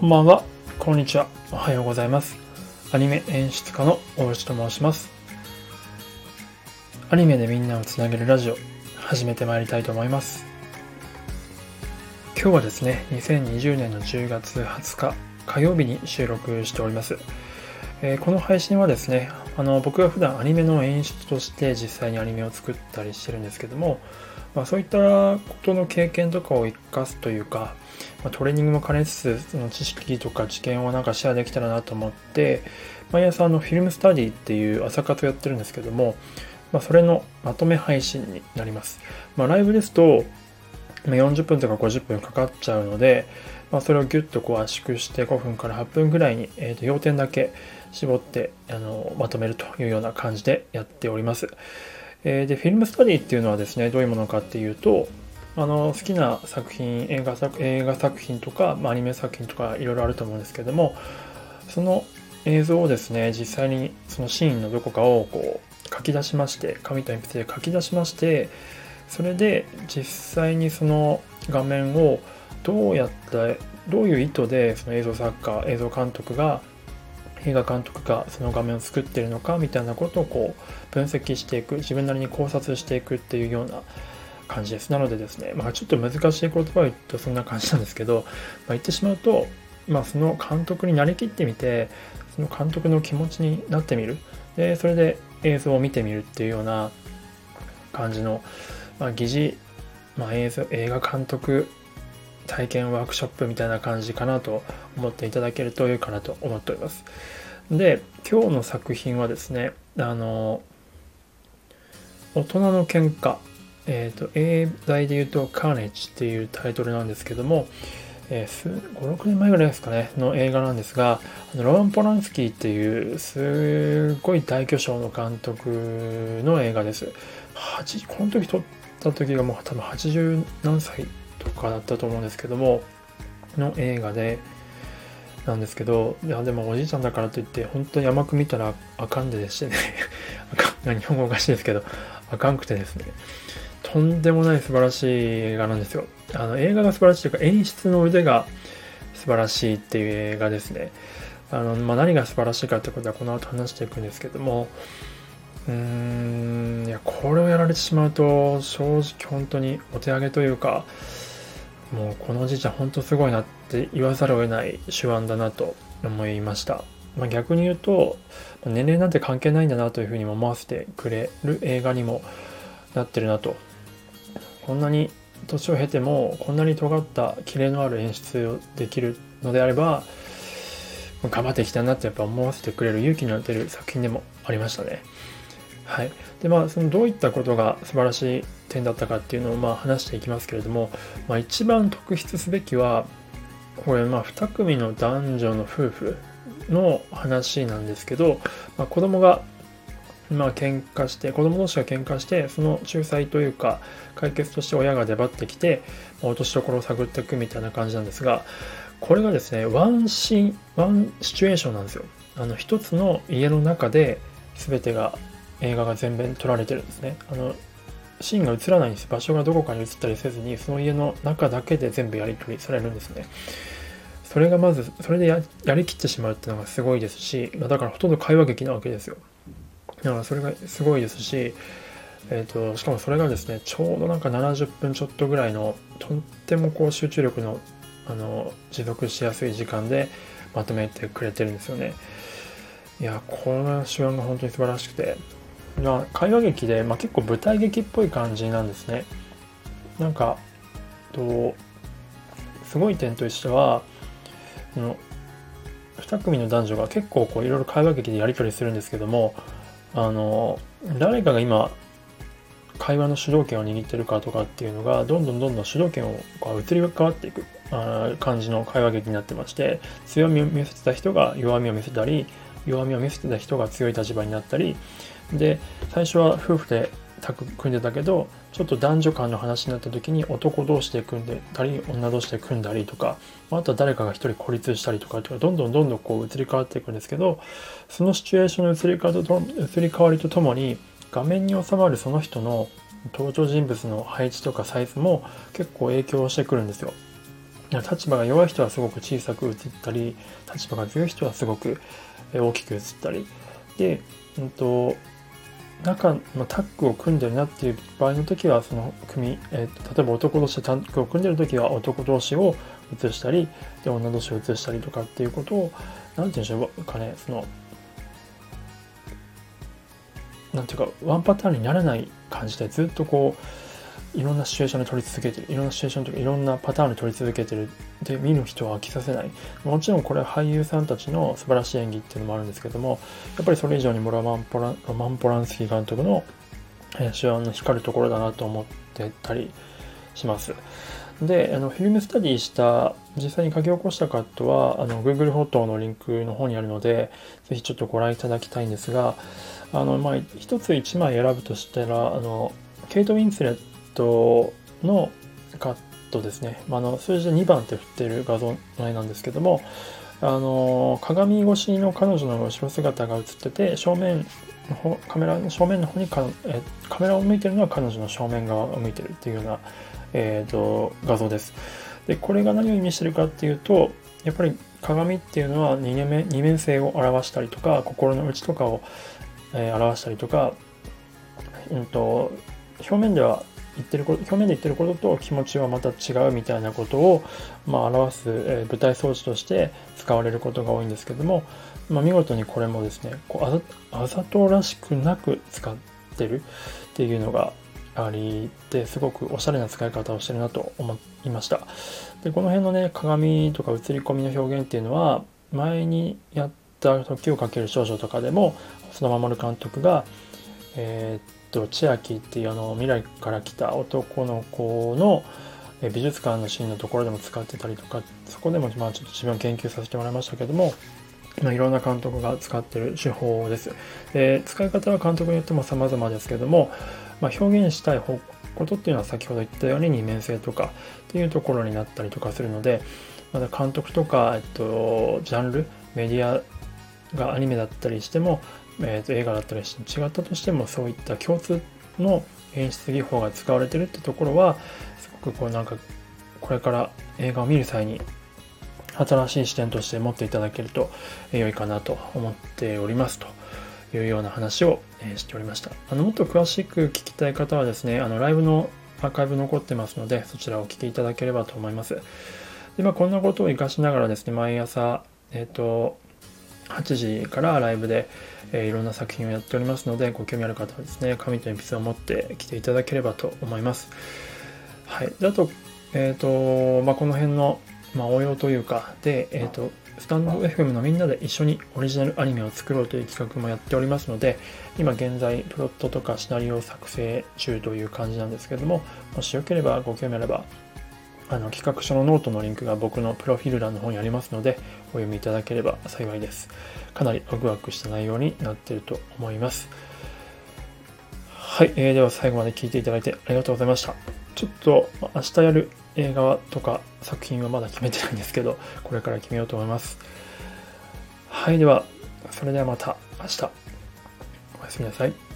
こんばんは、こんにちは、おはようございます。アニメ演出家の大内と申します。アニメでみんなをつなげるラジオ、始めてまいりたいと思います。今日はですね、2020年の10月20日火曜日に収録しております。えー、この配信はですね、あの僕が普段アニメの演出として実際にアニメを作ったりしてるんですけども、まあ、そういったことの経験とかを生かすというか、まあ、トレーニングも兼ねつつその知識とか知見をなんかシェアできたらなと思って毎朝のフィルムスタディっていう朝活をやってるんですけども、まあ、それのまとめ配信になります、まあ、ライブですと40分とか50分かかっちゃうので、まあ、それをギュッとこう圧縮して5分から8分ぐらいに、えー、と要点だけ絞ってあのまとめるというような感じでやっております。えー、でフィルムスタディっていうのはですねどういうものかっていうとあの好きな作品映画作映画作品とか、まあ、アニメ作品とかいろいろあると思うんですけどもその映像をですね実際にそのシーンのどこかをこう書き出しまして紙と鉛筆で書き出しましてそれで実際にその画面をどうやってどういう意図でその映像作家映像監督が映画監督がその画面を作ってるのかみたいなことをこう分析していく自分なりに考察していくっていうような感じです。なのでですねまあちょっと難しい言葉を言うとそんな感じなんですけど、まあ、言ってしまうとまあその監督になりきってみてその監督の気持ちになってみる。でそれで映像を見てみるっていうような感じの、まあ、疑似、まあ、映像映画監督体験ワークショップみたいな感じかなと思っていただけると良いかなと思っております。で、今日の作品はですね、あの、大人の喧嘩、えっ、ー、と、英題で言うと、カーネッジっていうタイトルなんですけども、えー、5、6年前ぐらいですかね、の映画なんですが、あのロマン・ポランスキーっていう、すごい大巨匠の監督の映画です。この時撮った時がもう多分80何歳とかだったと思うんですけどもの映画でなんですけどいやでもおじいちゃんだからといって本当に甘く見たらあかんででしてね日本語おかしいですけどあかんくてですね。とんでもない素晴らしい映画なんですよ。あの映画が素晴らしいというか演出の腕が素晴らしいっていう映画ですねあの、まあ、何が素晴らしいかってことはこの後話していくんですけどもうーんいやこれをやられてしまうと正直本当にお手上げというかもうこのおじいちゃん本当すごいなって言わざるを得ない手腕だなと思いました。まあ、逆に言うと年齢なんて関係ないんだなというふうに思わせてくれる映画にもなってるなとこんなに年を経てもこんなに尖ったキレのある演出をできるのであれば頑張っていきたいなってやっぱ思わせてくれる勇気の出る作品でもありましたね。はい、でまあそのどういったことが素晴らしい点だったかっていうのをまあ話していきますけれども、まあ、一番特筆すべきはこれまあ2組の男女の夫婦の話なんですけど、まあ、子供がまあ喧嘩して子供同士が喧嘩してその仲裁というか解決として親が出張ってきて、まあ、落としどころを探っていくみたいな感じなんですがこれがですねワンシーンワンシチュエーションなんですよあの一つの家の中で全てが映画が全面撮られてるんですね。あのシーンが映らないんです。場所がどこかに映ったりせずに、その家の中だけで全部やり取りされるんですね。それがまず、それでやりきってしまうっていうのがすごいですし、だからほとんど会話劇なわけですよ。だからそれがすごいですし、えーと、しかもそれがですね、ちょうどなんか70分ちょっとぐらいの、とってもこう集中力のあの持続しやすい時間でまとめてくれてるんですよね。いや、この主演が本当に素晴らしくて、まあ、会話劇で、まあ、結構舞台劇っぽい感じなんですね。なんか、と、すごい点としては、の2組の男女が結構こういろいろ会話劇でやり取りするんですけども、あの、誰かが今、会話の主導権を握ってるかとかっていうのが、どんどんどんどん主導権をこう移り変わっていくあ感じの会話劇になってまして、強みを見せてた人が弱みを見せたり、弱みを見せてた人が強い立場になったりで最初は夫婦でタッグ組んでたけどちょっと男女間の話になった時に男同士で組んでたり女同士で組んだりとかあとは誰かが一人孤立したりとかとかどんどんどんどんこう移り変わっていくんですけどそのシチュエーションの移り変わりと移り変わりとともに画面に収まるその人の登場人物の配置とかサイズも結構影響してくるんですよ。立場が弱い人はすごく小さく映ったり立場が強い人はすごく大きく映ったり。で、うんと、中のタッグを組んでるなっていう場合の時はその組、えー、例えば男同士でタッグを組んでる時は男同士を映したりで女同士を映したりとかっていうことを何て言うんでしょうかね。そのなんていうかワンパターンにならない感じでずっとこういろんなシチュエーションで撮り続けてる。いろんなシチュエーションとかいろんなパターンで撮り続けてる。で見る人は飽きさせない。もちろんこれは俳優さんたちの素晴らしい演技っていうのもあるんですけどもやっぱりそれ以上にもロマンポラロマン・ポランスキー監督の手腕の光るところだなと思ってたりします。であのフィルムスタディした実際に書き起こしたカットはあの Google フォトのリンクの方にあるのでぜひちょっとご覧いただきたいんですがあの、まあ、一つ一枚選ぶとしたらあのケイト・ウィンスレットのカットですね、まあ、の数字で2番って振ってる画像の絵なんですけどもあの鏡越しの彼女の後ろ姿が映ってて正面のカメラの正面の方にカえカメラを向いてるのは彼女の正面側を向いてるっていうような、えーと、画像です。でこれが何を意味してるかっていうとやっぱり鏡っていうのは二面二面性を表したりとか心の内とかを、えー、表したりとか、うんと表面では言ってること表面で言ってることと気持ちはまた違うみたいなことを、まあ、表す、えー、舞台装置として使われることが多いんですけども、まあ、見事にこれもですねこうあざとらしくなく使ってるっていうのがありですごくおしゃれな使い方をしてるなと思いました。でこの辺のね鏡とか映り込みの表現っていうのは前にやった「時をかける少女」とかでも細田守監督がえー、と千秋っていうあの未来から来た男の子の美術館のシーンのところでも使ってたりとかそこでもまあちょっと自分研究させてもらいましたけども、まあ、いろんな監督が使ってる手法です。で使い方は監督によっても様々ですけども、まあ、表現したいことっていうのは先ほど言ったように二面性とかっていうところになったりとかするのでまだ監督とか、えっと、ジャンルメディアがアニメだったりしてもえー、と映画だったりして違ったとしてもそういった共通の演出技法が使われてるってところはすごくこうなんかこれから映画を見る際に新しい視点として持っていただけると良いかなと思っておりますというような話をしておりました。あのもっと詳しく聞きたい方はですね、あのライブのアーカイブ残ってますので、そちらをお聞きいただければと思います。で、まあ、こんなことを活かしながらですね、毎朝、えっ、ー、と、8時からライブで、えー、いろんな作品をやっておりますので、ご興味ある方はですね、紙と鉛筆を持って来ていただければと思います。はい。であと、え、ー、と、まあ、この辺の、まあ、応用というか、で、えっ、ー、と、スタンド FM のみんなで一緒にオリジナルアニメを作ろうという企画もやっておりますので、今現在、プロットとかシナリオを作成中という感じなんですけども、もしよければご興味あれば、あの企画書のノートのリンクが僕のプロフィール欄の方にありますので、お読みいただければ幸いです。かなりワクワクした内容になっていると思います。はい、えー、では最後まで聞いていただいてありがとうございました。ちょっと明日やる映画とか作品はまだ決めてないんですけど、これから決めようと思います。はい、では、それではまた明日。おやすみなさい。